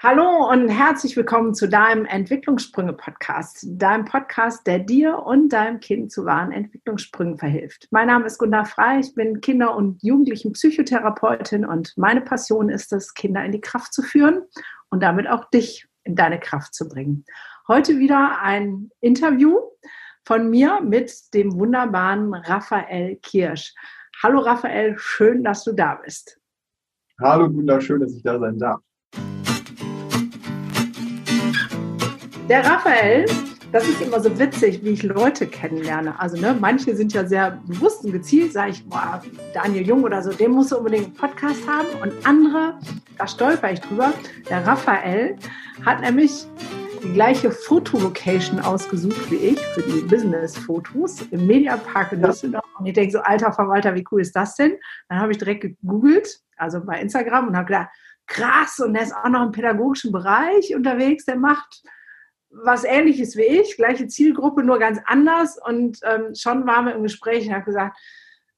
Hallo und herzlich willkommen zu deinem Entwicklungssprünge-Podcast, deinem Podcast, der dir und deinem Kind zu wahren Entwicklungssprüngen verhilft. Mein Name ist Gunda Frei, ich bin Kinder- und Jugendlichen-Psychotherapeutin und meine Passion ist es, Kinder in die Kraft zu führen und damit auch dich in deine Kraft zu bringen. Heute wieder ein Interview von mir mit dem wunderbaren Raphael Kirsch. Hallo Raphael, schön, dass du da bist. Hallo Gunda, schön, dass ich da sein darf. Der Raphael, das ist immer so witzig, wie ich Leute kennenlerne. Also ne, manche sind ja sehr bewusst und gezielt, sage ich, boah, Daniel Jung oder so, der muss unbedingt einen Podcast haben. Und andere, da stolper ich drüber. Der Raphael hat nämlich die gleiche Fotolocation ausgesucht wie ich für die Business-Fotos im Mediapark in Düsseldorf. Und ich denke so, alter Verwalter, wie cool ist das denn? Dann habe ich direkt gegoogelt, also bei Instagram und habe gedacht, krass, und der ist auch noch im pädagogischen Bereich unterwegs, der macht was ähnliches wie ich, gleiche Zielgruppe, nur ganz anders. Und ähm, schon waren wir im Gespräch und habe gesagt,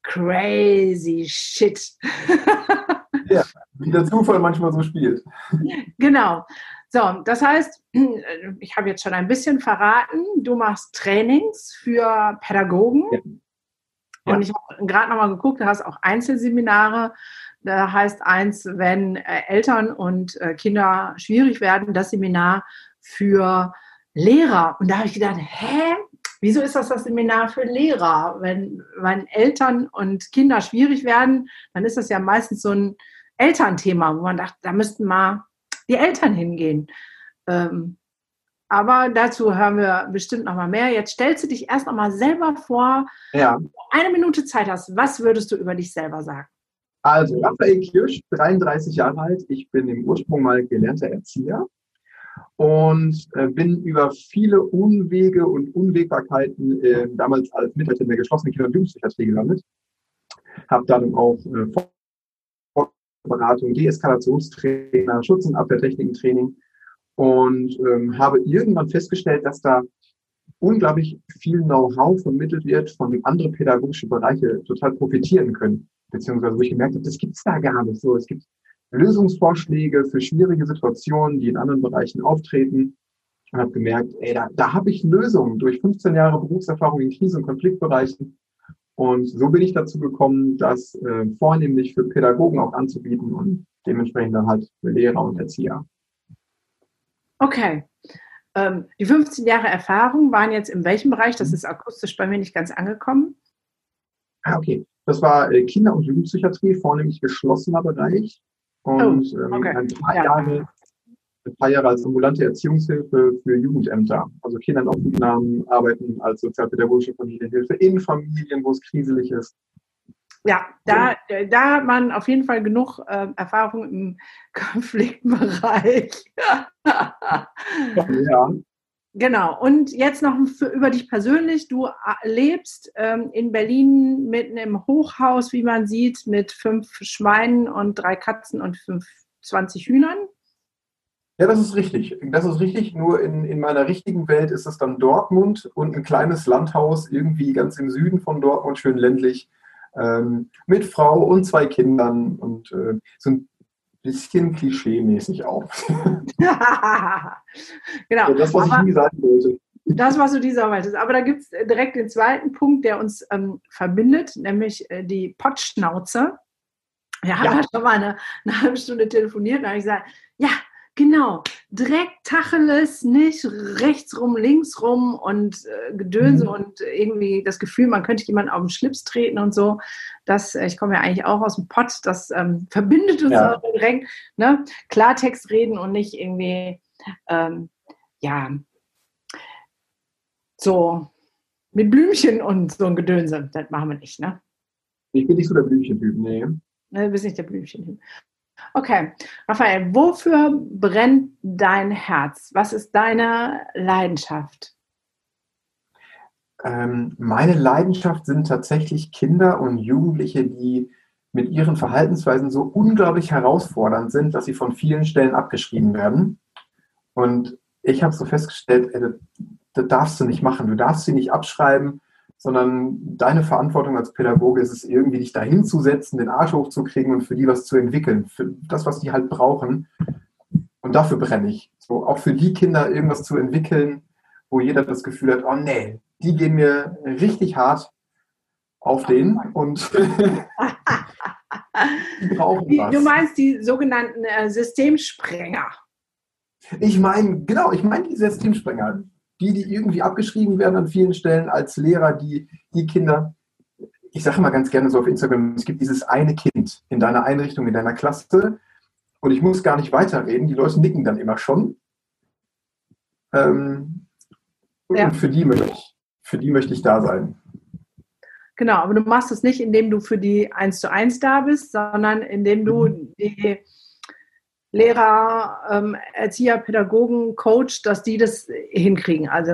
crazy shit. ja, wie der Zufall manchmal so spielt. Genau. So, das heißt, ich habe jetzt schon ein bisschen verraten, du machst Trainings für Pädagogen. Ja. Ja. Und ich habe gerade nochmal geguckt, du hast auch Einzelseminare. Da heißt eins, wenn äh, Eltern und äh, Kinder schwierig werden, das Seminar für Lehrer. Und da habe ich gedacht, hä? Wieso ist das das Seminar für Lehrer? Wenn, wenn Eltern und Kinder schwierig werden, dann ist das ja meistens so ein Elternthema, wo man dachte, da müssten mal die Eltern hingehen. Ähm, aber dazu hören wir bestimmt noch mal mehr. Jetzt stellst du dich erst noch mal selber vor. Ja. Eine Minute Zeit hast. Was würdest du über dich selber sagen? Also, Raphael Kirsch, 33 Jahre alt. Ich bin im Ursprung mal gelernter Erzieher und äh, bin über viele Unwege und Unwägbarkeiten äh, damals als Mitarbeiter in der geschlossenen Kinder- und Jugendpsychiatrie gelandet. Habe dann auch äh, Deeskalationstrainer, Schutz- und Abwehrtechniken-Training und ähm, habe irgendwann festgestellt, dass da unglaublich viel Know-how vermittelt wird, von dem andere pädagogische Bereiche total profitieren können. Beziehungsweise wo ich gemerkt habe, das gibt's da gar nicht so. Es gibt Lösungsvorschläge für schwierige Situationen, die in anderen Bereichen auftreten. Und habe gemerkt, ey, da, da habe ich Lösungen durch 15 Jahre Berufserfahrung in Krisen- und Konfliktbereichen. Und so bin ich dazu gekommen, das äh, vornehmlich für Pädagogen auch anzubieten und dementsprechend dann halt für Lehrer und Erzieher. Okay. Ähm, die 15 Jahre Erfahrung waren jetzt in welchem Bereich? Das ist akustisch bei mir nicht ganz angekommen. Ah, okay. Das war äh, Kinder- und Jugendpsychiatrie, vornehmlich geschlossener Bereich. Und oh, okay. ähm, ein, paar ja. Jahre, ein paar Jahre als ambulante Erziehungshilfe für Jugendämter. Also Kinder in Obhutnahmen arbeiten als sozialpädagogische Familienhilfe in Familien, wo es kriselig ist. Ja, da, da hat man auf jeden Fall genug äh, Erfahrung im Konfliktbereich. ja. Genau. Und jetzt noch für, über dich persönlich. Du äh, lebst ähm, in Berlin mitten im Hochhaus, wie man sieht, mit fünf Schweinen und drei Katzen und fünf, 20 Hühnern. Ja, das ist richtig. Das ist richtig. Nur in, in meiner richtigen Welt ist es dann Dortmund und ein kleines Landhaus irgendwie ganz im Süden von Dortmund, schön ländlich, ähm, mit Frau und zwei Kindern und äh, so ein bisschen klischee-mäßig auch. genau. das, was Aber ich nie sagen wollte. Das, was du dieser wolltest. Aber da gibt es direkt den zweiten Punkt, der uns ähm, verbindet, nämlich äh, die Pottschnauze. Wir haben ja. schon mal eine, eine halbe Stunde telefoniert und habe ich gesagt, ja, Genau, direkt Tacheles, nicht rechts rum, links rum und äh, Gedönse mhm. und irgendwie das Gefühl, man könnte jemanden auf den Schlips treten und so. Das, äh, ich komme ja eigentlich auch aus dem Pott, das ähm, verbindet uns ja. auch direkt. Ne? Klartext reden und nicht irgendwie, ähm, ja, so mit Blümchen und so ein Gedönse. Das machen wir nicht, ne? Ich bin nicht so der Blümchentyp, nee. Ne, du bist nicht der Blümchentyp. Okay, Raphael, wofür brennt dein Herz? Was ist deine Leidenschaft? Ähm, meine Leidenschaft sind tatsächlich Kinder und Jugendliche, die mit ihren Verhaltensweisen so unglaublich herausfordernd sind, dass sie von vielen Stellen abgeschrieben werden. Und ich habe so festgestellt, ey, das, das darfst du nicht machen. Du darfst sie nicht abschreiben sondern deine Verantwortung als Pädagoge ist es irgendwie, dich dahin zu setzen, den Arsch hochzukriegen und für die was zu entwickeln, für das, was die halt brauchen. Und dafür brenne ich. So, auch für die Kinder irgendwas zu entwickeln, wo jeder das Gefühl hat, oh nee, die gehen mir richtig hart auf den und die brauchen was. Du meinst die sogenannten äh, Systemsprenger. Ich meine, genau, ich meine die Systemsprenger. Die, die irgendwie abgeschrieben werden an vielen Stellen als Lehrer, die, die Kinder, ich sage immer ganz gerne so auf Instagram, es gibt dieses eine Kind in deiner Einrichtung, in deiner Klasse und ich muss gar nicht weiterreden, die Leute nicken dann immer schon. Ähm, ja. Und für die, möchte ich, für die möchte ich da sein. Genau, aber du machst es nicht, indem du für die eins zu eins da bist, sondern indem du mhm. die Lehrer, ähm, Erzieher, Pädagogen, Coach, dass die das hinkriegen, also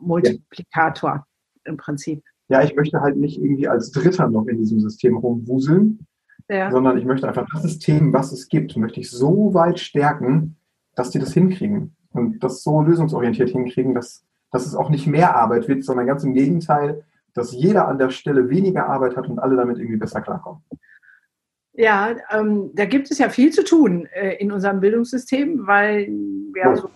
Multiplikator ja. im Prinzip. Ja, ich möchte halt nicht irgendwie als Dritter noch in diesem System rumwuseln, ja. sondern ich möchte einfach das System, was es gibt, möchte ich so weit stärken, dass die das hinkriegen und das so lösungsorientiert hinkriegen, dass, dass es auch nicht mehr Arbeit wird, sondern ganz im Gegenteil, dass jeder an der Stelle weniger Arbeit hat und alle damit irgendwie besser klarkommen. Ja, ähm, da gibt es ja viel zu tun äh, in unserem Bildungssystem, weil ja. so,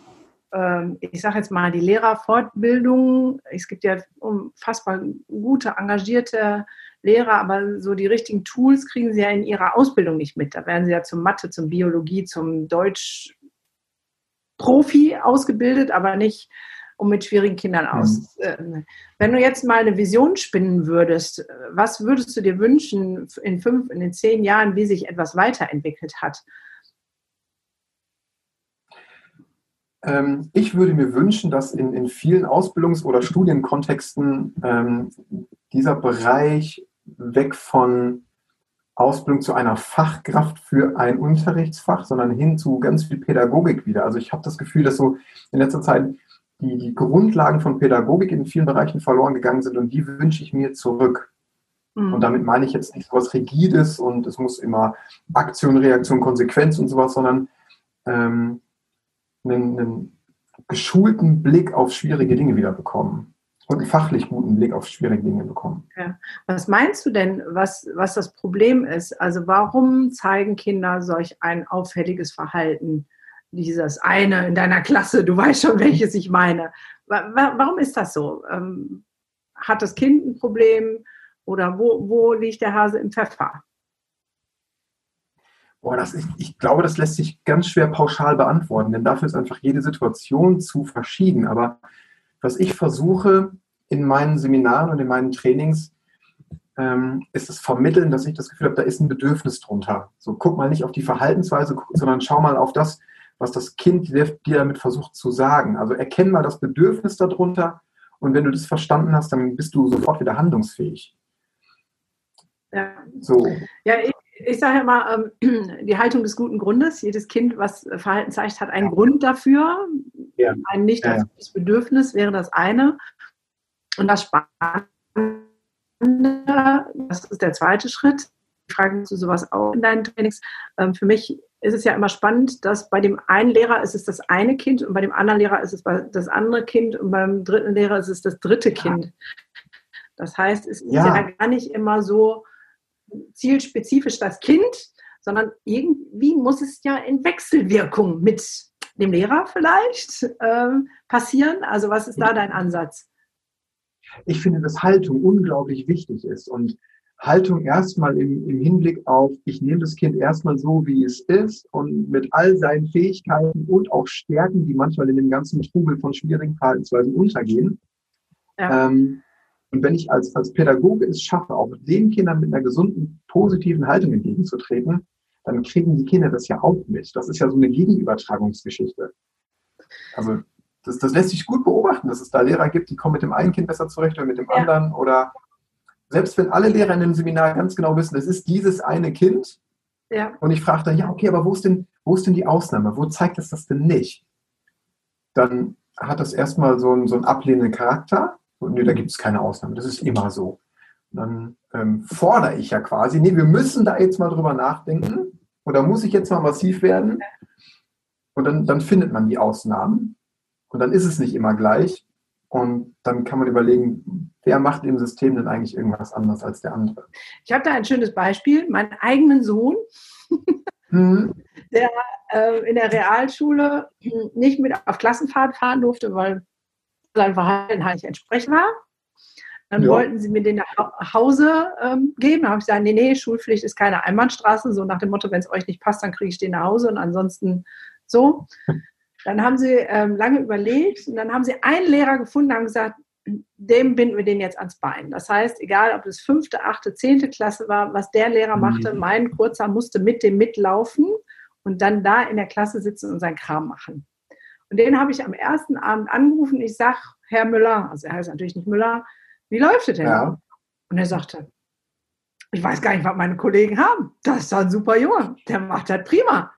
äh, ich sage jetzt mal, die Lehrerfortbildung, es gibt ja unfassbar gute, engagierte Lehrer, aber so die richtigen Tools kriegen sie ja in ihrer Ausbildung nicht mit. Da werden sie ja zum Mathe, zum Biologie, zum Deutsch Profi ausgebildet, aber nicht um mit schwierigen Kindern mhm. aus. Mhm. Wenn du jetzt mal eine Vision spinnen würdest, was würdest du dir wünschen in fünf, in den zehn Jahren, wie sich etwas weiterentwickelt hat? Ähm, ich würde mir wünschen, dass in, in vielen Ausbildungs- oder Studienkontexten ähm, dieser Bereich weg von Ausbildung zu einer Fachkraft für ein Unterrichtsfach, sondern hin zu ganz viel Pädagogik wieder. Also ich habe das Gefühl, dass so in letzter Zeit die, die Grundlagen von Pädagogik in vielen Bereichen verloren gegangen sind und die wünsche ich mir zurück. Mhm. Und damit meine ich jetzt nicht so was Rigides und es muss immer Aktion, Reaktion, Konsequenz und sowas, sondern ähm, einen, einen geschulten Blick auf schwierige Dinge wieder bekommen und einen fachlich guten Blick auf schwierige Dinge bekommen. Ja. Was meinst du denn, was, was das Problem ist? Also warum zeigen Kinder solch ein auffälliges Verhalten? Dieses eine in deiner Klasse, du weißt schon, welches ich meine. Warum ist das so? Ähm, hat das Kind ein Problem oder wo, wo liegt der Hase im Pfeffer? Boah, das ist, ich glaube, das lässt sich ganz schwer pauschal beantworten, denn dafür ist einfach jede Situation zu verschieden. Aber was ich versuche in meinen Seminaren und in meinen Trainings, ähm, ist das Vermitteln, dass ich das Gefühl habe, da ist ein Bedürfnis drunter. So, guck mal nicht auf die Verhaltensweise, sondern schau mal auf das, was das Kind dir damit versucht zu sagen. Also erkenn mal das Bedürfnis darunter und wenn du das verstanden hast, dann bist du sofort wieder handlungsfähig. Ja, so. ja ich, ich sage immer, ähm, die Haltung des guten Grundes. Jedes Kind, was Verhalten zeigt, hat einen ja. Grund dafür. Ja. Ein nicht ja. das Bedürfnis wäre das eine. Und das Spannende, das ist der zweite Schritt. Fragen zu sowas auch in deinen Trainings. Ähm, für mich ist es ja immer spannend, dass bei dem einen Lehrer ist es das eine Kind und bei dem anderen Lehrer ist es das andere Kind und beim dritten Lehrer ist es das dritte Kind. Das heißt, es ist ja, ja gar nicht immer so zielspezifisch das Kind, sondern irgendwie muss es ja in Wechselwirkung mit dem Lehrer vielleicht äh, passieren. Also was ist da dein Ansatz? Ich finde, dass Haltung unglaublich wichtig ist und Haltung erstmal im, im Hinblick auf, ich nehme das Kind erstmal so, wie es ist und mit all seinen Fähigkeiten und auch Stärken, die manchmal in dem ganzen Trubel von schwierigen Verhaltensweisen untergehen. Ja. Ähm, und wenn ich als, als Pädagoge es schaffe, auch den Kindern mit einer gesunden, positiven Haltung entgegenzutreten, dann kriegen die Kinder das ja auch mit. Das ist ja so eine Gegenübertragungsgeschichte. Also das, das lässt sich gut beobachten, dass es da Lehrer gibt, die kommen mit dem einen Kind besser zurecht oder mit dem ja. anderen oder selbst wenn alle Lehrer in dem Seminar ganz genau wissen, es ist dieses eine Kind, ja. und ich frage dann, ja, okay, aber wo ist, denn, wo ist denn die Ausnahme? Wo zeigt es das denn nicht? Dann hat das erstmal so einen, so einen ablehnenden Charakter. Und nee, da gibt es keine Ausnahme, das ist immer so. dann ähm, fordere ich ja quasi, nee, wir müssen da jetzt mal drüber nachdenken. Oder muss ich jetzt mal massiv werden? Und dann, dann findet man die Ausnahmen. Und dann ist es nicht immer gleich. Und dann kann man überlegen, wer macht im System denn eigentlich irgendwas anders als der andere? Ich habe da ein schönes Beispiel. Meinen eigenen Sohn mhm. der äh, in der Realschule nicht mit auf Klassenfahrt fahren durfte, weil sein Verhalten halt nicht entsprechend war. Dann ja. wollten sie mir den nach Hause ähm, geben. Da habe ich gesagt, nee, nee, Schulpflicht ist keine Einbahnstraße. So nach dem Motto, wenn es euch nicht passt, dann kriege ich den nach Hause und ansonsten so. Dann haben sie ähm, lange überlegt und dann haben sie einen Lehrer gefunden und haben gesagt, dem binden wir den jetzt ans Bein. Das heißt, egal ob es fünfte, achte, zehnte Klasse war, was der Lehrer mhm. machte, mein Kurzer musste mit dem mitlaufen und dann da in der Klasse sitzen und seinen Kram machen. Und den habe ich am ersten Abend angerufen. Ich sage, Herr Müller, also er heißt natürlich nicht Müller, wie läuft es denn? Ja. Und er sagte, ich weiß gar nicht, was meine Kollegen haben. Das ist doch ein super Junge, der macht das prima.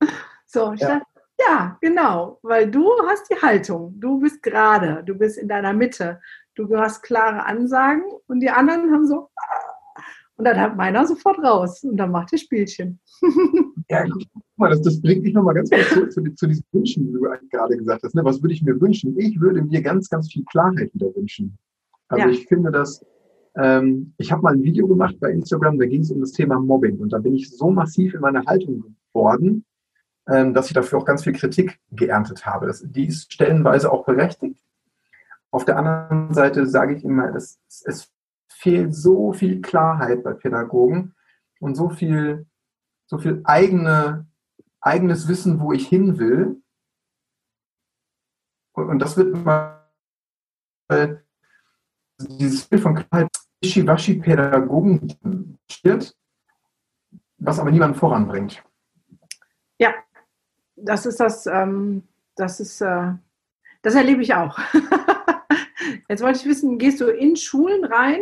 So, ich ja. dachte, ja, genau, weil du hast die Haltung, du bist gerade, du bist in deiner Mitte, du hast klare Ansagen und die anderen haben so, ah. und dann hat meiner sofort raus und dann macht er Spielchen. Ja, guck mal, das, das bringt mich nochmal ganz kurz zu, zu, zu, diesen Wünschen, die du gerade gesagt hast. Ne? Was würde ich mir wünschen? Ich würde mir ganz, ganz viel Klarheit wieder wünschen. Also ja. ich finde das, ähm, ich habe mal ein Video gemacht bei Instagram, da ging es um das Thema Mobbing und da bin ich so massiv in meiner Haltung geworden, dass ich dafür auch ganz viel Kritik geerntet habe. Das, die ist stellenweise auch berechtigt. Auf der anderen Seite sage ich immer, es, es fehlt so viel Klarheit bei Pädagogen und so viel, so viel eigene, eigenes Wissen, wo ich hin will. Und, und das wird mal dieses Bild von Klarheit Wischiwaschi-Pädagogen steht, was aber niemanden voranbringt. Ja, das ist das, ähm, das ist, äh, das erlebe ich auch. Jetzt wollte ich wissen, gehst du in Schulen rein,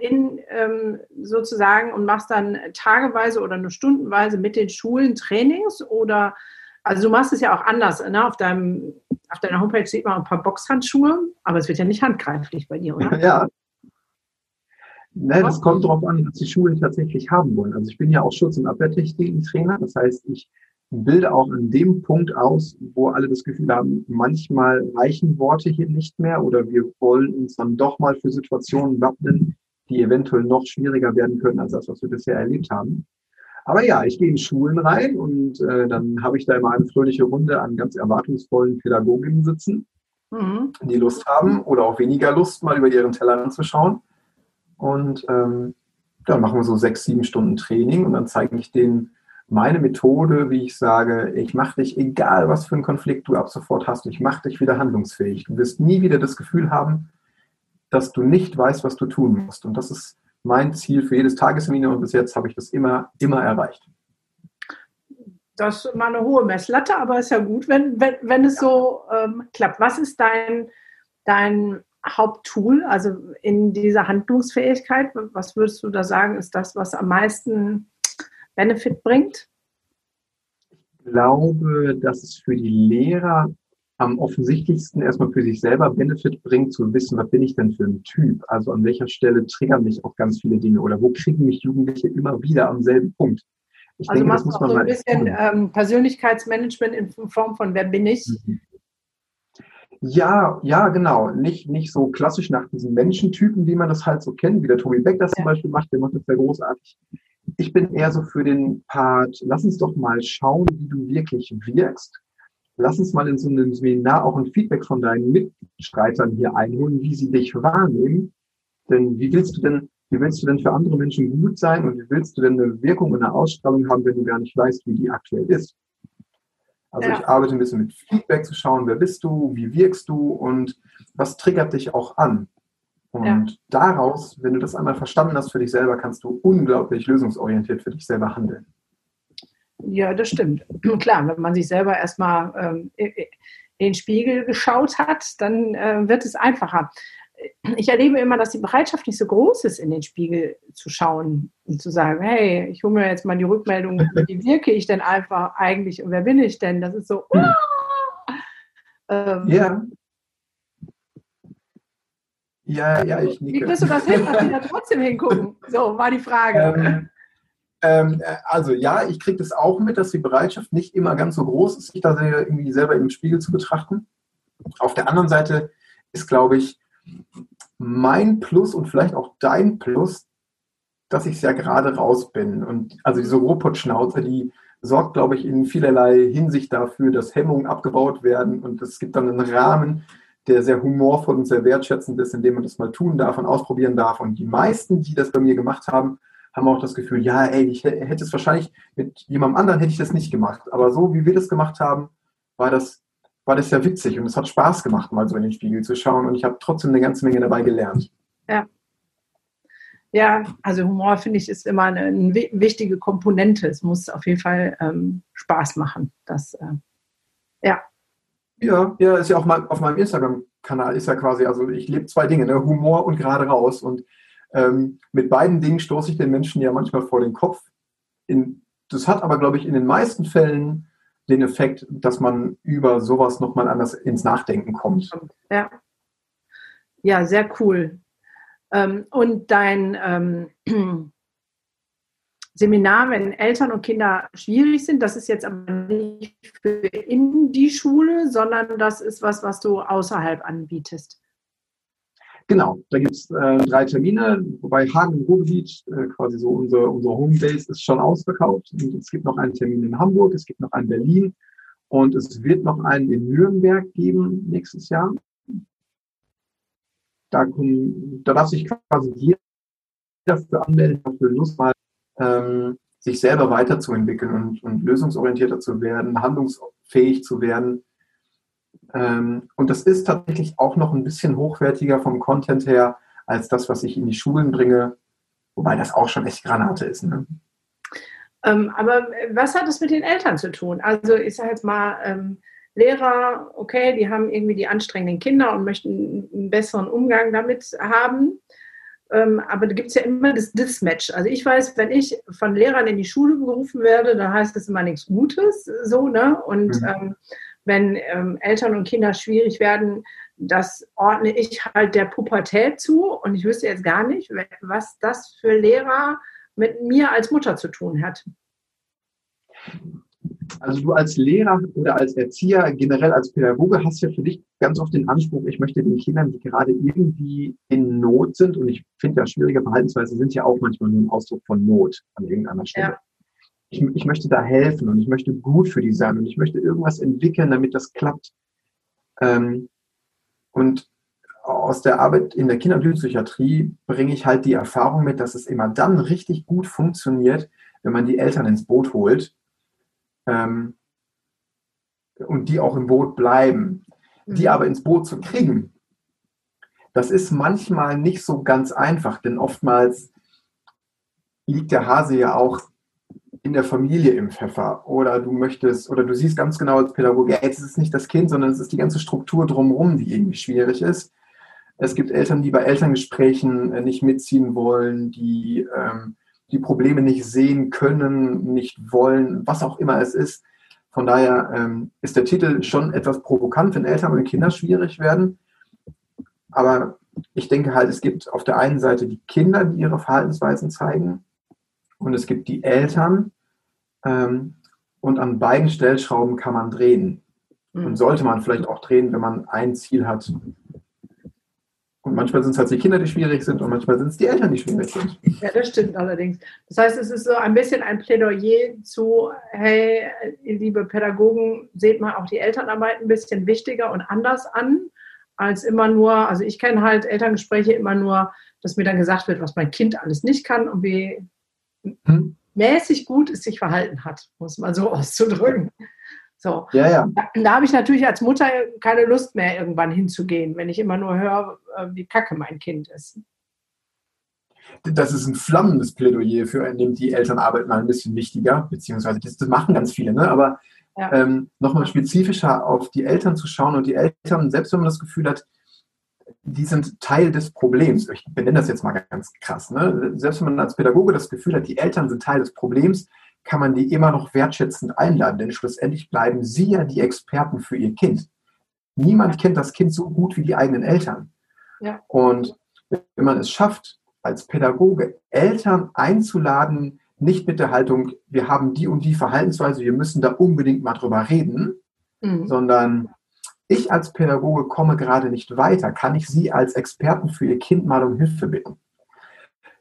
in ähm, sozusagen und machst dann tageweise oder nur stundenweise mit den Schulen Trainings oder also du machst es ja auch anders. Ne? Auf, deinem, auf deiner Homepage sieht man ein paar Boxhandschuhe, aber es wird ja nicht handgreiflich bei dir, oder? Ja. Ne, das kommt darauf an, was die Schulen tatsächlich haben wollen. Also ich bin ja auch Schutz- und Abwehrtechniken-Trainer. Das heißt, ich bilde auch an dem Punkt aus, wo alle das Gefühl haben, manchmal reichen Worte hier nicht mehr oder wir wollen uns dann doch mal für Situationen wappnen, die eventuell noch schwieriger werden können als das, was wir bisher erlebt haben. Aber ja, ich gehe in Schulen rein und äh, dann habe ich da immer eine fröhliche Runde an ganz erwartungsvollen Pädagoginnen sitzen, mhm. die Lust haben oder auch weniger Lust, mal über ihren Teller anzuschauen. Und ähm, dann machen wir so sechs, sieben Stunden Training und dann zeige ich denen meine Methode, wie ich sage, ich mache dich, egal was für einen Konflikt du ab sofort hast, ich mache dich wieder handlungsfähig. Du wirst nie wieder das Gefühl haben, dass du nicht weißt, was du tun musst. Und das ist mein Ziel für jedes Tagesseminar und bis jetzt habe ich das immer, immer erreicht. Das ist mal eine hohe Messlatte, aber ist ja gut, wenn, wenn, wenn es so ähm, klappt. Was ist dein, dein Haupttool, also in dieser Handlungsfähigkeit? Was würdest du da sagen, ist das, was am meisten Benefit bringt? Ich glaube, dass es für die Lehrer am offensichtlichsten erstmal für sich selber Benefit bringt, zu wissen, was bin ich denn für ein Typ? Also an welcher Stelle triggern mich auch ganz viele Dinge oder wo kriegen mich Jugendliche immer wieder am selben Punkt? Ich also denke, machst das muss man so ein bisschen ähm, Persönlichkeitsmanagement in Form von wer bin ich? Mhm. Ja, ja, genau. Nicht, nicht so klassisch nach diesen Menschentypen, wie man das halt so kennt, wie der Tobi Beck das ja. zum Beispiel macht, der macht das sehr großartig. Ich bin eher so für den Part, lass uns doch mal schauen, wie du wirklich wirkst lass uns mal in so einem Seminar auch ein Feedback von deinen Mitstreitern hier einholen, wie sie dich wahrnehmen. Denn wie willst du denn, wie willst du denn für andere Menschen gut sein und wie willst du denn eine Wirkung und eine Ausstrahlung haben, wenn du gar nicht weißt, wie die aktuell ist? Also ja. ich arbeite ein bisschen mit Feedback zu schauen, wer bist du, wie wirkst du und was triggert dich auch an. Und ja. daraus, wenn du das einmal verstanden hast für dich selber, kannst du unglaublich lösungsorientiert für dich selber handeln. Ja, das stimmt. Klar, wenn man sich selber erstmal ähm, in den Spiegel geschaut hat, dann äh, wird es einfacher. Ich erlebe immer, dass die Bereitschaft nicht so groß ist, in den Spiegel zu schauen und zu sagen, hey, ich hole mir jetzt mal die Rückmeldung, wie wirke ich denn einfach eigentlich und wer bin ich denn? Das ist so, oh! ähm, ja. Ja, ja, ich nicke. Wie kriegst du das hin, dass die da trotzdem hingucken? So, war die Frage. Ähm, ähm, äh, also ja, ich kriege das auch mit, dass die Bereitschaft nicht immer ganz so groß ist, sich da irgendwie selber im Spiegel zu betrachten. Auf der anderen Seite ist, glaube ich, mein Plus und vielleicht auch dein Plus, dass ich sehr gerade raus bin. Und also diese Robotschnauze, die sorgt, glaube ich, in vielerlei Hinsicht dafür, dass Hemmungen abgebaut werden und es gibt dann einen Rahmen, der sehr humorvoll und sehr wertschätzend ist, indem man das mal tun darf und ausprobieren darf. Und die meisten, die das bei mir gemacht haben, haben auch das Gefühl, ja, ey, ich hätte es wahrscheinlich mit jemandem anderen hätte ich das nicht gemacht. Aber so wie wir das gemacht haben, war das, war das ja witzig und es hat Spaß gemacht, mal so in den Spiegel zu schauen. Und ich habe trotzdem eine ganze Menge dabei gelernt. Ja. Ja, also Humor finde ich ist immer eine, eine, wichtige Komponente. Es muss auf jeden Fall ähm, Spaß machen. Das, äh, ja. Ja, ja, ist ja auch mal auf meinem Instagram-Kanal ist ja quasi, also ich lebe zwei Dinge, ne? Humor und gerade raus. Und ähm, mit beiden Dingen stoße ich den Menschen ja manchmal vor den Kopf. In, das hat aber, glaube ich, in den meisten Fällen den Effekt, dass man über sowas nochmal anders ins Nachdenken kommt. Ja. Ja, sehr cool. Ähm, und dein ähm, Seminar, wenn Eltern und Kinder schwierig sind, das ist jetzt aber nicht für in die Schule, sondern das ist was, was du außerhalb anbietest. Genau, da gibt es äh, drei Termine, wobei Hagen im Ruhrgebiet, äh, quasi so unsere, unsere Homebase, ist schon ausverkauft. Und es gibt noch einen Termin in Hamburg, es gibt noch einen in Berlin und es wird noch einen in Nürnberg geben nächstes Jahr. Da, da darf sich quasi jeder dafür anmelden, dafür Lust mal ähm, sich selber weiterzuentwickeln und, und lösungsorientierter zu werden, handlungsfähig zu werden. Ähm, und das ist tatsächlich auch noch ein bisschen hochwertiger vom Content her als das, was ich in die Schulen bringe, wobei das auch schon echt Granate ist. Ne? Ähm, aber was hat es mit den Eltern zu tun? Also ich sage jetzt mal, ähm, Lehrer, okay, die haben irgendwie die anstrengenden Kinder und möchten einen besseren Umgang damit haben. Ähm, aber da gibt es ja immer das Dismatch. Also ich weiß, wenn ich von Lehrern in die Schule gerufen werde, dann heißt das immer nichts Gutes, so, ne? Und mhm. ähm, wenn ähm, Eltern und Kinder schwierig werden, das ordne ich halt der Pubertät zu. Und ich wüsste jetzt gar nicht, was das für Lehrer mit mir als Mutter zu tun hat. Also du als Lehrer oder als Erzieher, generell als Pädagoge, hast ja für dich ganz oft den Anspruch, ich möchte den Kindern, die gerade irgendwie in Not sind, und ich finde ja, schwierige Verhaltensweisen sind ja auch manchmal nur ein Ausdruck von Not an irgendeiner Stelle. Ja. Ich, ich möchte da helfen und ich möchte gut für die sein und ich möchte irgendwas entwickeln, damit das klappt. Ähm, und aus der Arbeit in der Kinder- und Jugendpsychiatrie bringe ich halt die Erfahrung mit, dass es immer dann richtig gut funktioniert, wenn man die Eltern ins Boot holt ähm, und die auch im Boot bleiben. Die mhm. aber ins Boot zu kriegen, das ist manchmal nicht so ganz einfach, denn oftmals liegt der Hase ja auch in der Familie im Pfeffer oder du möchtest oder du siehst ganz genau als Pädagoge, es ist nicht das Kind, sondern es ist die ganze Struktur drumherum, die irgendwie schwierig ist. Es gibt Eltern, die bei Elterngesprächen äh, nicht mitziehen wollen, die ähm, die Probleme nicht sehen können, nicht wollen, was auch immer es ist. Von daher ähm, ist der Titel schon etwas provokant, wenn Eltern und Kinder schwierig werden. Aber ich denke halt, es gibt auf der einen Seite die Kinder, die ihre Verhaltensweisen zeigen, und es gibt die Eltern. Ähm, und an beiden Stellschrauben kann man drehen. Und mhm. sollte man vielleicht auch drehen, wenn man ein Ziel hat, und manchmal sind es halt die Kinder, die schwierig sind und manchmal sind es die Eltern, die schwierig sind. Ja, das stimmt allerdings. Das heißt, es ist so ein bisschen ein Plädoyer zu, hey, liebe Pädagogen, seht mal auch die Elternarbeit ein bisschen wichtiger und anders an, als immer nur, also ich kenne halt Elterngespräche immer nur, dass mir dann gesagt wird, was mein Kind alles nicht kann und wie hm? mäßig gut es sich verhalten hat, muss man so auszudrücken. So. Ja, ja. Da, da habe ich natürlich als Mutter keine Lust mehr, irgendwann hinzugehen, wenn ich immer nur höre, äh, wie kacke mein Kind ist. Das ist ein flammendes Plädoyer für nimmt die Elternarbeit mal ein bisschen wichtiger, beziehungsweise das, das machen ganz viele, ne? aber ja. ähm, nochmal spezifischer auf die Eltern zu schauen und die Eltern, selbst wenn man das Gefühl hat, die sind Teil des Problems. Ich benenne das jetzt mal ganz krass. Ne? Selbst wenn man als Pädagoge das Gefühl hat, die Eltern sind Teil des Problems, kann man die immer noch wertschätzend einladen, denn schlussendlich bleiben sie ja die Experten für ihr Kind. Niemand kennt das Kind so gut wie die eigenen Eltern. Ja. Und wenn man es schafft, als Pädagoge Eltern einzuladen, nicht mit der Haltung, wir haben die und die Verhaltensweise, wir müssen da unbedingt mal drüber reden, mhm. sondern ich als Pädagoge komme gerade nicht weiter, kann ich Sie als Experten für Ihr Kind mal um Hilfe bitten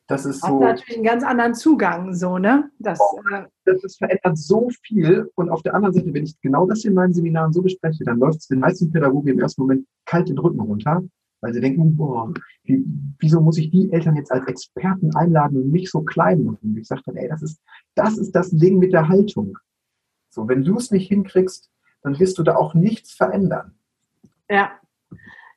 Das ist Hat so. natürlich einen ganz anderen Zugang, so, ne? Das, äh, das, das verändert so viel. Und auf der anderen Seite, wenn ich genau das in meinen Seminaren so bespreche, dann läuft es den meisten Pädagogen im ersten Moment kalt den Rücken runter, weil sie denken, boah, wie, wieso muss ich die Eltern jetzt als Experten einladen und mich so klein machen? Und ich sage dann, ey, das ist, das ist das Ding mit der Haltung. So, wenn du es nicht hinkriegst, dann wirst du da auch nichts verändern. Ja.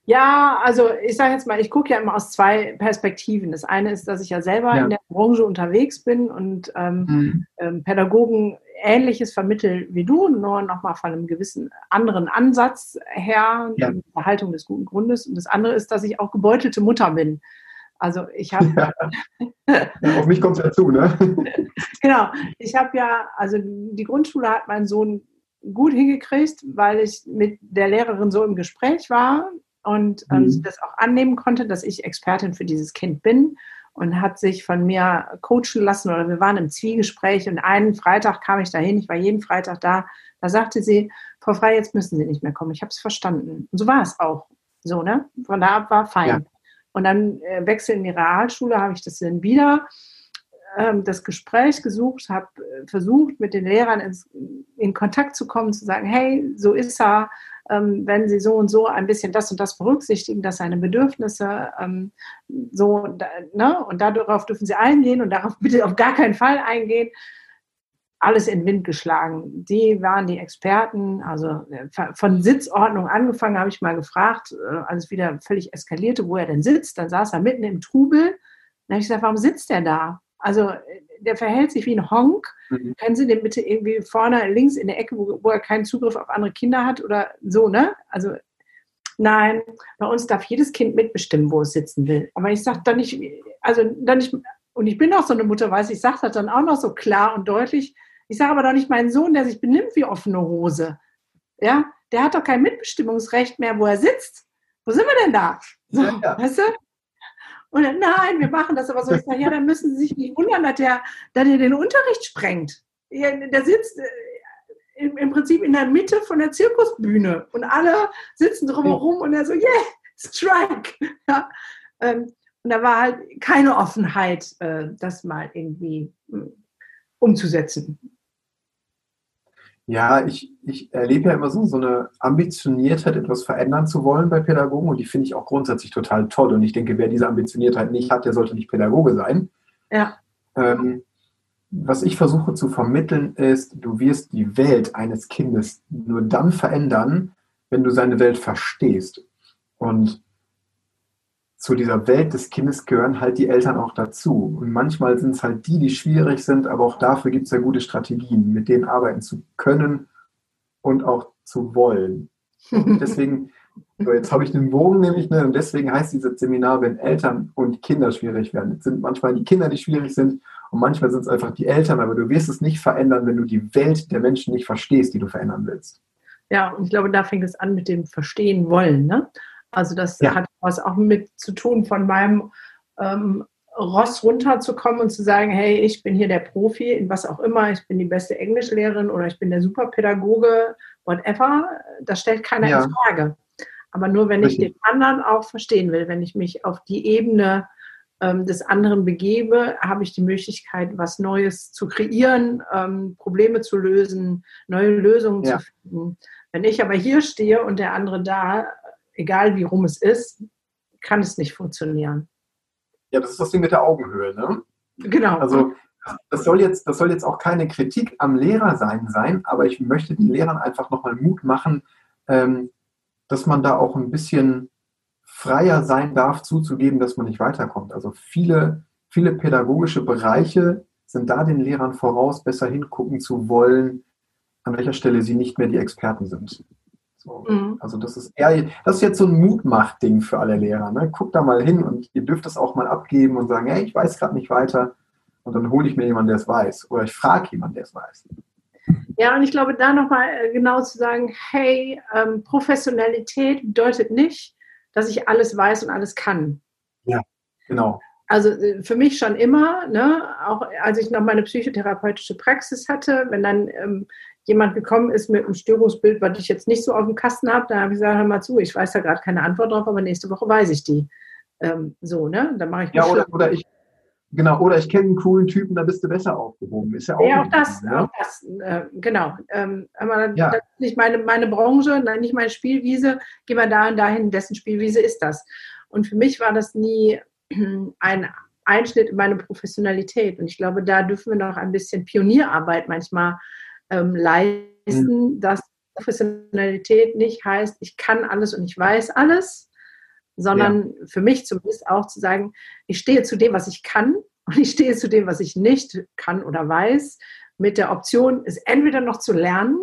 Ja, also ich sage jetzt mal, ich gucke ja immer aus zwei Perspektiven. Das eine ist, dass ich ja selber Ja. in der Branche unterwegs bin und ähm, ähm, Pädagogen Ähnliches vermitteln wie du, nur nochmal von einem gewissen anderen Ansatz her, Ja. die Erhaltung des guten Grundes. Und das andere ist, dass ich auch gebeutelte Mutter bin. Also ich habe Ja. Ja, auf mich kommt es ja zu, ne? Genau, ich habe ja, also die Grundschule hat mein Sohn gut hingekriegt, weil ich mit der Lehrerin so im Gespräch war und ähm, Mhm. sie das auch annehmen konnte, dass ich Expertin für dieses Kind bin und hat sich von mir coachen lassen oder wir waren im Zwiegespräch und einen Freitag kam ich dahin, ich war jeden Freitag da, da sagte sie, Frau Frei, jetzt müssen Sie nicht mehr kommen, ich habe es verstanden. Und so war es auch. So, ne? Von da ab war fein. Ja. Und dann äh, Wechsel in die Realschule, habe ich das dann wieder ähm, das Gespräch gesucht, habe äh, versucht, mit den Lehrern ins, in Kontakt zu kommen, zu sagen, hey, so ist er, ähm, wenn Sie so und so ein bisschen das und das berücksichtigen, dass seine Bedürfnisse ähm, so, ne, und darauf dürfen Sie eingehen und darauf bitte auf gar keinen Fall eingehen. Alles in den Wind geschlagen. Die waren die Experten, also äh, von Sitzordnung angefangen, habe ich mal gefragt, äh, als es wieder völlig eskalierte, wo er denn sitzt. Dann saß er mitten im Trubel. Dann habe ich gesagt, warum sitzt er da? Also äh, der verhält sich wie ein Honk. Mhm. Können Sie den bitte irgendwie vorne links in der Ecke, wo, wo er keinen Zugriff auf andere Kinder hat oder so, ne? Also nein, bei uns darf jedes Kind mitbestimmen, wo es sitzen will. Aber ich sage dann nicht, also dann nicht, und ich bin auch so eine Mutter, weiß ich, sage das dann auch noch so klar und deutlich. Ich sage aber doch nicht meinen Sohn, der sich benimmt wie offene Hose. Ja, der hat doch kein Mitbestimmungsrecht mehr, wo er sitzt. Wo sind wir denn da? So, Ja, ja. Weißt du? Und dann, nein, wir machen das aber so. Ich sage, ja, dann müssen Sie sich nicht wundern, dass der, dass der den Unterricht sprengt. Der sitzt äh, im, im Prinzip in der Mitte von der Zirkusbühne und alle sitzen drumherum und er so, yeah, strike. Ja, ähm, und da war halt keine Offenheit, äh, das mal irgendwie mh, umzusetzen. Ja, ich, ich erlebe ja immer so, so eine Ambitioniertheit, etwas verändern zu wollen bei Pädagogen und die finde ich auch grundsätzlich total toll. Und ich denke, wer diese Ambitioniertheit nicht hat, der sollte nicht Pädagoge sein. Ja, Ähm, was ich versuche zu vermitteln ist, du wirst die Welt eines Kindes nur dann verändern, wenn du seine Welt verstehst. Und zu dieser Welt des Kindes gehören halt die Eltern auch dazu. Und manchmal sind es halt die, die schwierig sind, aber auch dafür gibt es ja gute Strategien, mit denen arbeiten zu können und auch zu wollen. Und deswegen, jetzt habe ich den Bogen nämlich, ne, und deswegen heißt dieses Seminar, wenn Eltern und Kinder schwierig werden. Es sind manchmal die Kinder, die schwierig sind, und manchmal sind es einfach die Eltern, aber du wirst es nicht verändern, wenn du die Welt der Menschen nicht verstehst, die du verändern willst. Ja, und ich glaube, da fängt es an mit dem Verstehen wollen. Ne? Also das Ja. hat was auch mit zu tun, von meinem ähm, Ross runterzukommen und zu sagen, hey, ich bin hier der Profi in was auch immer, ich bin die beste Englischlehrerin oder ich bin der Superpädagoge, whatever. Das stellt keiner Ja. in Frage. Aber nur wenn ich Richtig. den anderen auch verstehen will, wenn ich mich auf die Ebene ähm, des anderen begebe, habe ich die Möglichkeit, was Neues zu kreieren, ähm, Probleme zu lösen, neue Lösungen Ja. zu finden. Wenn ich aber hier stehe und der andere da, egal wie rum es ist, kann es nicht funktionieren. Ja, das ist das Ding mit der Augenhöhe. Ne? Genau. Also das soll, jetzt, das soll jetzt auch keine Kritik am Lehrer sein, sein aber ich möchte den Lehrern einfach nochmal Mut machen, ähm, dass man da auch ein bisschen freier sein darf, zuzugeben, dass man nicht weiterkommt. Also viele, viele pädagogische Bereiche sind da den Lehrern voraus, besser hingucken zu wollen, an welcher Stelle sie nicht mehr die Experten sind. So. Mhm. Also das ist eher, das ist jetzt so ein Mutmach-Ding für alle Lehrer. Ne? Guckt da mal hin und ihr dürft es auch mal abgeben und sagen, hey, ich weiß gerade nicht weiter. Und dann hole ich mir jemanden, der es weiß. Oder ich frage jemanden, der es weiß. Ja, und ich glaube, da nochmal genau zu sagen, hey, ähm, Professionalität bedeutet nicht, dass ich alles weiß und alles kann. Genau. Also äh, für mich schon immer, ne, auch als ich noch meine psychotherapeutische Praxis hatte, wenn dann ähm, jemand gekommen ist mit einem Störungsbild, was ich jetzt nicht so auf dem Kasten habe, dann habe ich gesagt, hör mal zu, ich weiß da gerade keine Antwort drauf, aber nächste Woche weiß ich die. Ähm, so, ne? Dann mache ich Ja, oder, oder ich, Genau, oder ich kenne einen coolen Typen, da bist du besser aufgehoben. Ist ja auch, ja, auch das, ne? auch das äh, genau. Ähm, aber ja. das ist nicht meine, meine Branche, nicht meine Spielwiese. Geh mal da und dahin, dessen Spielwiese ist das. Und für mich war das nie ein Einschnitt in meine Professionalität. Und ich glaube, da dürfen wir noch ein bisschen Pionierarbeit manchmal ähm, leisten, mhm. dass Professionalität nicht heißt, ich kann alles und ich weiß alles, sondern ja. für mich zumindest auch zu sagen, ich stehe zu dem, was ich kann und ich stehe zu dem, was ich nicht kann oder weiß, mit der Option, es entweder noch zu lernen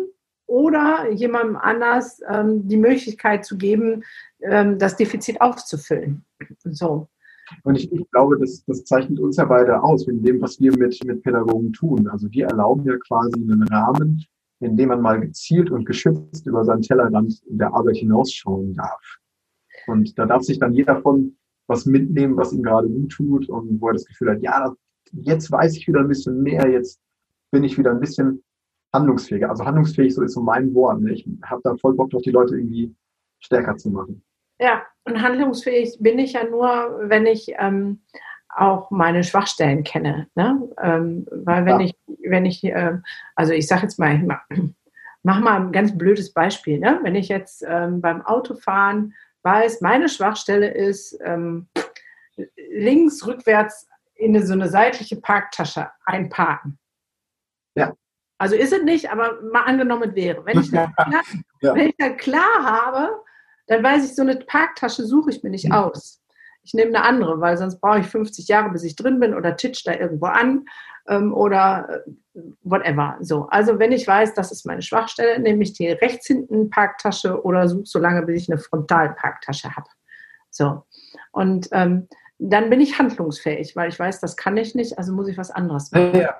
oder jemandem anders ähm, die Möglichkeit zu geben, ähm, das Defizit aufzufüllen. So. Und ich, ich, glaube, das, das zeichnet uns ja beide aus, in dem, was wir mit, mit Pädagogen tun. Also wir erlauben ja quasi einen Rahmen, in dem man mal gezielt und geschützt über seinen Tellerrand in der Arbeit hinausschauen darf. Und da darf sich dann jeder von was mitnehmen, was ihm gerade gut tut und wo er das Gefühl hat, ja, jetzt weiß ich wieder ein bisschen mehr, jetzt bin ich wieder ein bisschen handlungsfähiger. Also handlungsfähig, so ist so mein Wort. Ne? Ich habe da voll Bock drauf, die Leute irgendwie stärker zu machen. Ja, und handlungsfähig bin ich ja nur, wenn ich ähm, auch meine Schwachstellen kenne. Ne? Ähm, weil wenn ja. ich, wenn ich, äh, also ich sage jetzt mal, ich mach, mach, mal ein ganz blödes Beispiel. Ne? Wenn ich jetzt ähm, beim Autofahren weiß, meine Schwachstelle ist ähm, links, rückwärts in so eine seitliche Parktasche einparken. Ja. Also ist es nicht, aber mal angenommen wäre. Wenn ich, das klar, ja. wenn ich das klar habe, dann weiß ich, so eine Parktasche suche ich mir nicht aus. Ich nehme eine andere, weil sonst brauche ich 50 Jahre, bis ich drin bin oder titsch da irgendwo an ähm, oder äh, whatever. So, also wenn ich weiß, das ist meine Schwachstelle, nehme ich die rechts hinten Parktasche oder suche so lange, bis ich eine Frontalparktasche habe. So, und ähm, dann bin ich handlungsfähig, weil ich weiß, das kann ich nicht, also muss ich was anderes machen. Ja,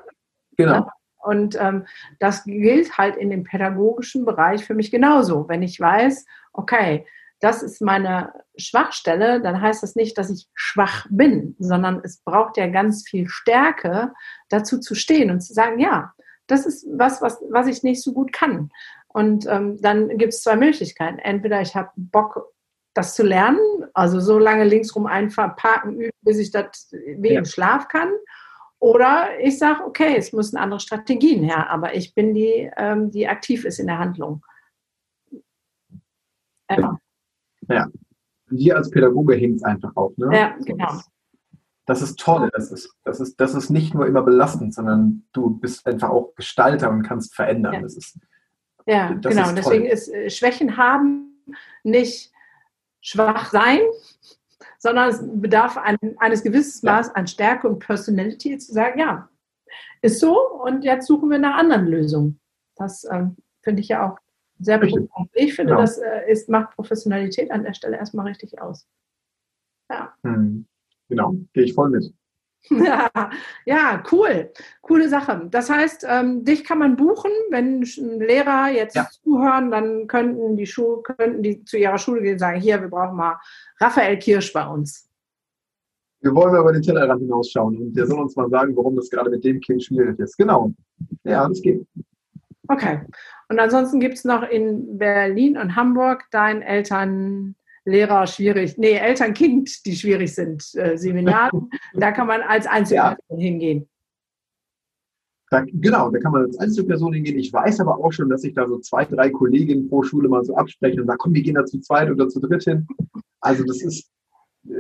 genau. Ja? Und ähm, das gilt halt in dem pädagogischen Bereich für mich genauso. Wenn ich weiß, okay, das ist meine Schwachstelle, dann heißt das nicht, dass ich schwach bin, sondern es braucht ja ganz viel Stärke, dazu zu stehen und zu sagen, ja, das ist was, was, was ich nicht so gut kann. Und ähm, dann gibt es zwei Möglichkeiten. Entweder ich habe Bock, das zu lernen, also so lange linksrum einfach parken üben, bis ich das wie ja. im Schlaf kann. Oder ich sage, okay, es müssen andere Strategien her, aber ich bin die, ähm, die aktiv ist in der Handlung. Ja. Ja. Dir als Pädagoge hängt es einfach auf. Ne? Ja, genau. Das, ist toll. Das ist, das, ist, das ist nicht nur immer belastend, sondern du bist einfach auch Gestalter und kannst verändern. Ja, das ist, ja das genau. Ist Deswegen ist äh, Schwächen haben nicht schwach sein, sondern es bedarf ein, eines gewissen Maß an Stärke und Personality zu sagen, ja, ist so und jetzt suchen wir nach anderen Lösungen. Das ähm, finde ich ja auch sehr gut. Ich finde, genau. das äh, ist, macht Professionalität an der Stelle erstmal richtig aus. Ja. Hm. Genau, gehe ich voll mit. Ja, ja, cool. Coole Sache. Das heißt, ähm, dich kann man buchen, wenn Lehrer jetzt ja. zuhören, dann könnten die Schule, könnten die zu ihrer Schule gehen und sagen, hier, wir brauchen mal Raphael Kirsch bei uns. Wir wollen mal über den Tellerrand hinausschauen und der soll uns mal sagen, warum das gerade mit dem Kind schwierig ist. Genau. Ja, das geht. Okay. Und ansonsten gibt es noch in Berlin und Hamburg dein Eltern, Lehrer schwierig, nee, Eltern-Kind, die schwierig sind, äh, Seminare. da kann man als Einzelperson ja. hingehen. Da, genau, da kann man als Einzelperson hingehen. Ich weiß aber auch schon, dass sich da so zwei, drei Kolleginnen pro Schule mal so absprechen und sagen, komm, wir gehen da zu zweit oder zu dritt hin. Also das ist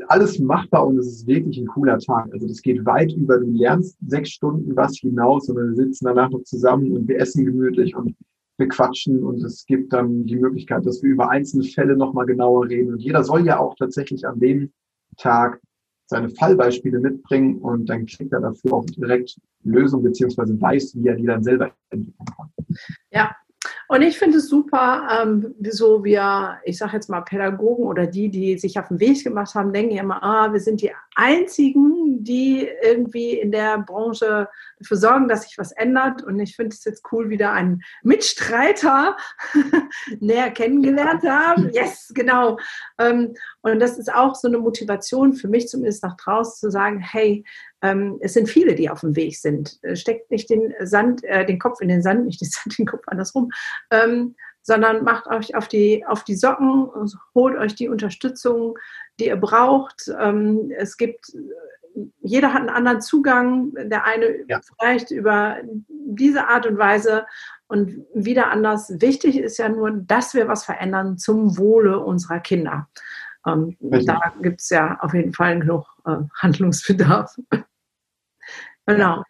alles machbar und es ist wirklich ein cooler Tag. Also das geht weit über, du lernst sechs Stunden was hinaus, sondern wir sitzen danach noch zusammen und wir essen gemütlich und wir quatschen und es gibt dann die Möglichkeit, dass wir über einzelne Fälle nochmal genauer reden. Und jeder soll ja auch tatsächlich an dem Tag seine Fallbeispiele mitbringen und dann kriegt er dafür auch direkt Lösungen beziehungsweise weiß, wie er die dann selber entwickeln kann. Ja, und ich finde es super, ähm, so wir, ich sage jetzt mal Pädagogen oder die, die sich auf den Weg gemacht haben, denken ja immer, ah, wir sind die Einzigen, die irgendwie in der Branche dafür sorgen, dass sich was ändert. Und ich finde es jetzt cool, wieder einen Mitstreiter näher kennengelernt haben. Yes, genau. Ähm, und das ist auch so eine Motivation für mich zumindest nach draußen zu sagen, hey, ähm, es sind viele, die auf dem Weg sind. Äh, steckt nicht den Sand, äh, den Kopf in den Sand, nicht den Sand, den Kopf andersrum, ähm, sondern macht euch auf die, auf die Socken, holt euch die Unterstützung, die ihr braucht. Ähm, es gibt jeder hat einen anderen Zugang. Der eine ja. vielleicht über diese Art und Weise und wieder anders. Wichtig ist ja nur, dass wir was verändern zum Wohle unserer Kinder. Ähm, da gibt es ja auf jeden Fall genug äh, Handlungsbedarf. genau.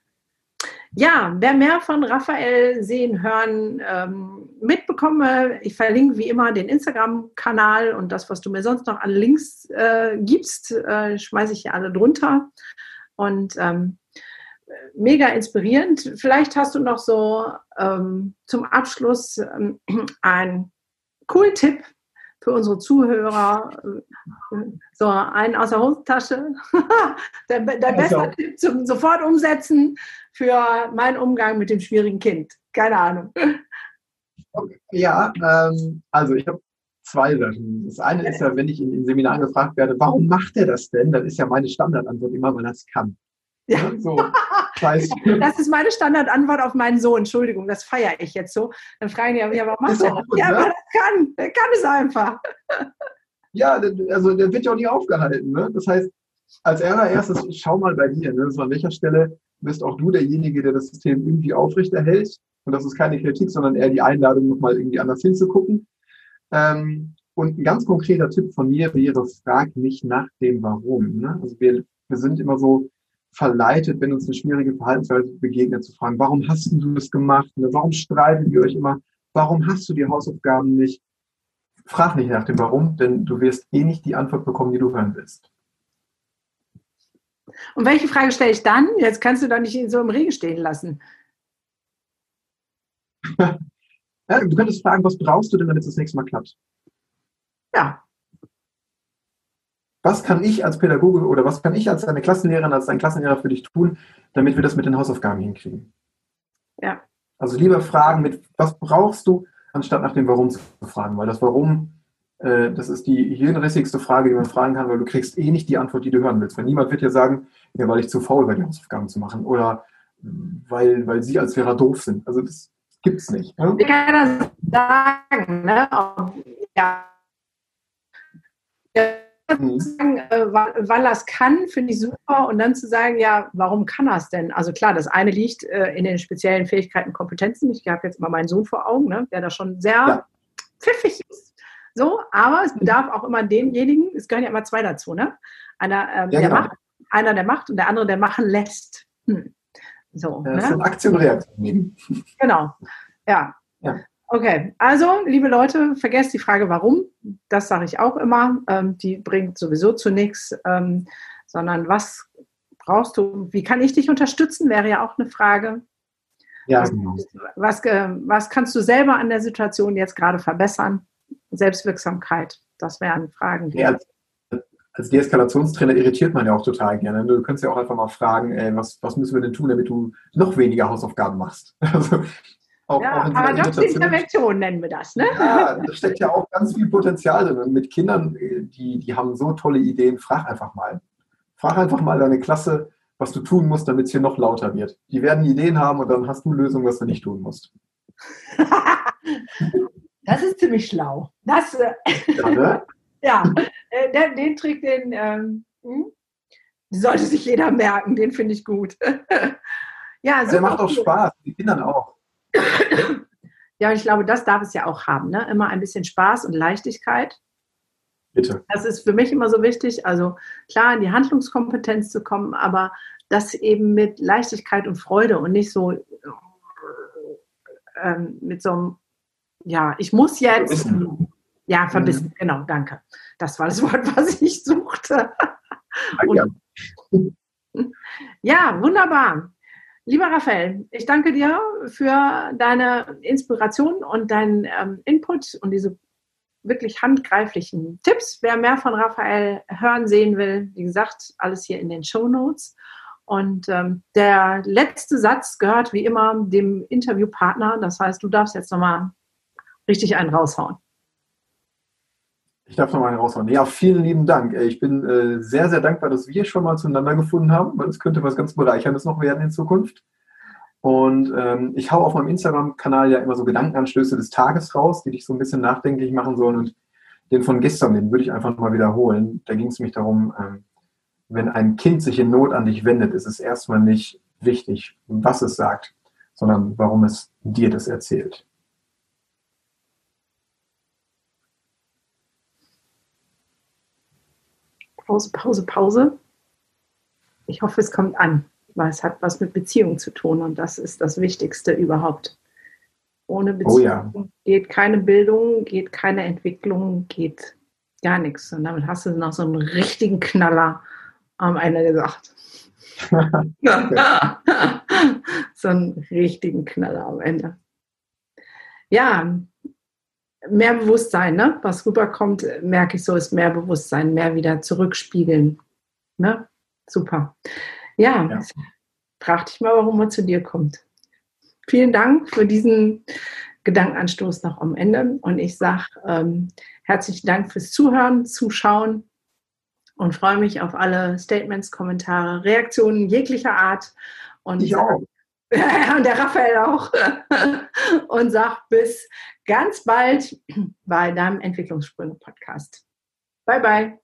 Ja, wer mehr von Raphael sehen, hören, ähm, mitbekomme, ich verlinke wie immer den Instagram-Kanal und das, was du mir sonst noch an Links äh, gibst, äh, schmeiße ich hier alle drunter. Und ähm, mega inspirierend. Vielleicht hast du noch so ähm, zum Abschluss ähm, einen coolen Tipp für unsere Zuhörer. So einen aus der Hosentasche. der, der beste also. Tipp zum sofort umsetzen für meinen Umgang mit dem schwierigen Kind. Keine Ahnung. Ja, ähm, also ich habe zwei Sachen. Das eine ist ja, wenn ich in den Seminaren gefragt werde, warum macht er das denn? Dann ist ja meine Standardantwort immer, weil er es kann. Ja. So, das ist meine Standardantwort auf meinen Sohn. Entschuldigung, das feiere ich jetzt so. Dann fragen die ja, warum macht er das? Ja, ne? aber das kann. Der kann es einfach. Ja, also der wird ja auch nie aufgehalten. Ne? Das heißt, als allererstes, schau mal bei dir. Ne? So an welcher Stelle bist auch du derjenige, der das System irgendwie aufrechterhält. Und das ist keine Kritik, sondern eher die Einladung, nochmal irgendwie anders hinzugucken. Ähm, und ein ganz konkreter Tipp von mir wäre, frag nicht nach dem Warum. Ne? Also wir, wir sind immer so verleitet, wenn uns eine schwierige Verhaltensweise begegnet, zu fragen, warum hast du das gemacht? Ne? Warum streiten wir euch immer? Warum hast du die Hausaufgaben nicht? Frag nicht nach dem Warum, denn du wirst eh nicht die Antwort bekommen, die du hören willst. Und welche Frage stelle ich dann? Jetzt kannst du doch nicht so im Regen stehen lassen. ja, du könntest fragen, was brauchst du denn, damit es das nächste Mal klappt? Ja. Was kann ich als Pädagoge oder was kann ich als deine Klassenlehrerin, als dein Klassenlehrer für dich tun, damit wir das mit den Hausaufgaben hinkriegen? Ja. Also lieber fragen mit, was brauchst du, anstatt nach dem Warum zu fragen, weil das Warum äh, das ist die hirnrissigste Frage, die man fragen kann, weil du kriegst eh nicht die Antwort, die du hören willst. Weil niemand wird dir sagen, ja, weil ich zu faul war, die Hausaufgaben zu machen oder weil, weil sie als Lehrer doof sind. Also das gibt es nicht. Ne? Ich kann das sagen, ne? Ja. Mhm. Sagen, äh, er es kann, finde ich super. Und dann zu sagen, ja, warum kann es denn? Also klar, das eine liegt äh, in den speziellen Fähigkeiten, Kompetenzen. Ich habe jetzt mal meinen Sohn vor Augen, ne, der da schon sehr ja. pfiffig ist so, aber es bedarf auch immer denjenigen, es gehören ja immer zwei dazu, ne? Einer, ähm, ja, der genau. macht, einer, der macht und der andere, der machen lässt. Hm. So, das ne? ist eine Aktion und Reaktion. Genau, ja. ja. Okay, also liebe Leute, vergesst die Frage, warum. Das sage ich auch immer. Ähm, die bringt sowieso zu nichts, ähm, sondern was brauchst du? Wie kann ich dich unterstützen? Wäre ja auch eine Frage. Ja, was, genau. was, äh, was kannst du selber an der Situation jetzt gerade verbessern? Selbstwirksamkeit? Das wären Fragen. Ja, als, als Deeskalationstrainer irritiert man ja auch total gerne. Du könntest ja auch einfach mal fragen, ey, was, was müssen wir denn tun, damit du noch weniger Hausaufgaben machst? Also, auch, ja, auch paradoxe Intervention nennen wir das, ne? Ja, da steckt ja auch ganz viel Potenzial drin. Und mit Kindern, die, die haben so tolle Ideen, frag einfach mal. Frag einfach mal deine Klasse, was du tun musst, damit es hier noch lauter wird. Die werden Ideen haben und dann hast du Lösungen, was du nicht tun musst. Das ist ziemlich schlau. Das, äh, ja, ne? ja äh, den, den, Trick, den ähm, hm? sollte sich jeder merken. Den finde ich gut. ja, Der macht auch Spaß, die Kindern auch. Ja, ich glaube, das darf es ja auch haben. Ne? Immer ein bisschen Spaß und Leichtigkeit. Bitte. Das ist für mich immer so wichtig. Also klar, in die Handlungskompetenz zu kommen, aber das eben mit Leichtigkeit und Freude und nicht so ähm, mit so einem ja, ich muss jetzt. Verbissen. Ja, verbissen, mhm. genau, danke. Das war das Wort, was ich suchte. Und, ja, wunderbar. Lieber Raphael, ich danke dir für deine Inspiration und deinen ähm, Input und diese wirklich handgreiflichen Tipps. Wer mehr von Raphael hören, sehen will, wie gesagt, alles hier in den Show Notes. Und ähm, der letzte Satz gehört wie immer dem Interviewpartner. Das heißt, du darfst jetzt nochmal richtig einen raushauen. Ich darf noch mal raushauen. Ja, vielen lieben Dank. Ich bin äh, sehr, sehr dankbar, dass wir schon mal zueinander gefunden haben, weil es könnte was ganz Bereicherndes noch werden in Zukunft. Und ähm, ich hau auf meinem Instagram-Kanal ja immer so Gedankenanstöße des Tages raus, die dich so ein bisschen nachdenklich machen sollen. Und den von gestern, den würde ich einfach mal wiederholen. Da ging es mich darum, ähm, wenn ein Kind sich in Not an dich wendet, ist es erstmal nicht wichtig, was es sagt, sondern warum es dir das erzählt. Pause, Pause, Pause. Ich hoffe, es kommt an, weil es hat was mit Beziehung zu tun und das ist das Wichtigste überhaupt. Ohne Beziehung oh ja. geht keine Bildung, geht keine Entwicklung, geht gar nichts. Und damit hast du noch so einen richtigen Knaller am Ende gesagt. so einen richtigen Knaller am Ende. Ja, mehr Bewusstsein, ne? was rüberkommt, merke ich so, ist mehr Bewusstsein, mehr wieder zurückspiegeln. Ne? Super. Ja, ja. frag dich mal, warum man zu dir kommt. Vielen Dank für diesen Gedankenanstoß noch am Ende. Und ich sage ähm, herzlichen Dank fürs Zuhören, Zuschauen und freue mich auf alle Statements, Kommentare, Reaktionen jeglicher Art. Und ich auch. und der Raphael auch. und sag bis ganz bald bei deinem Entwicklungssprünge-Podcast. Bye, bye.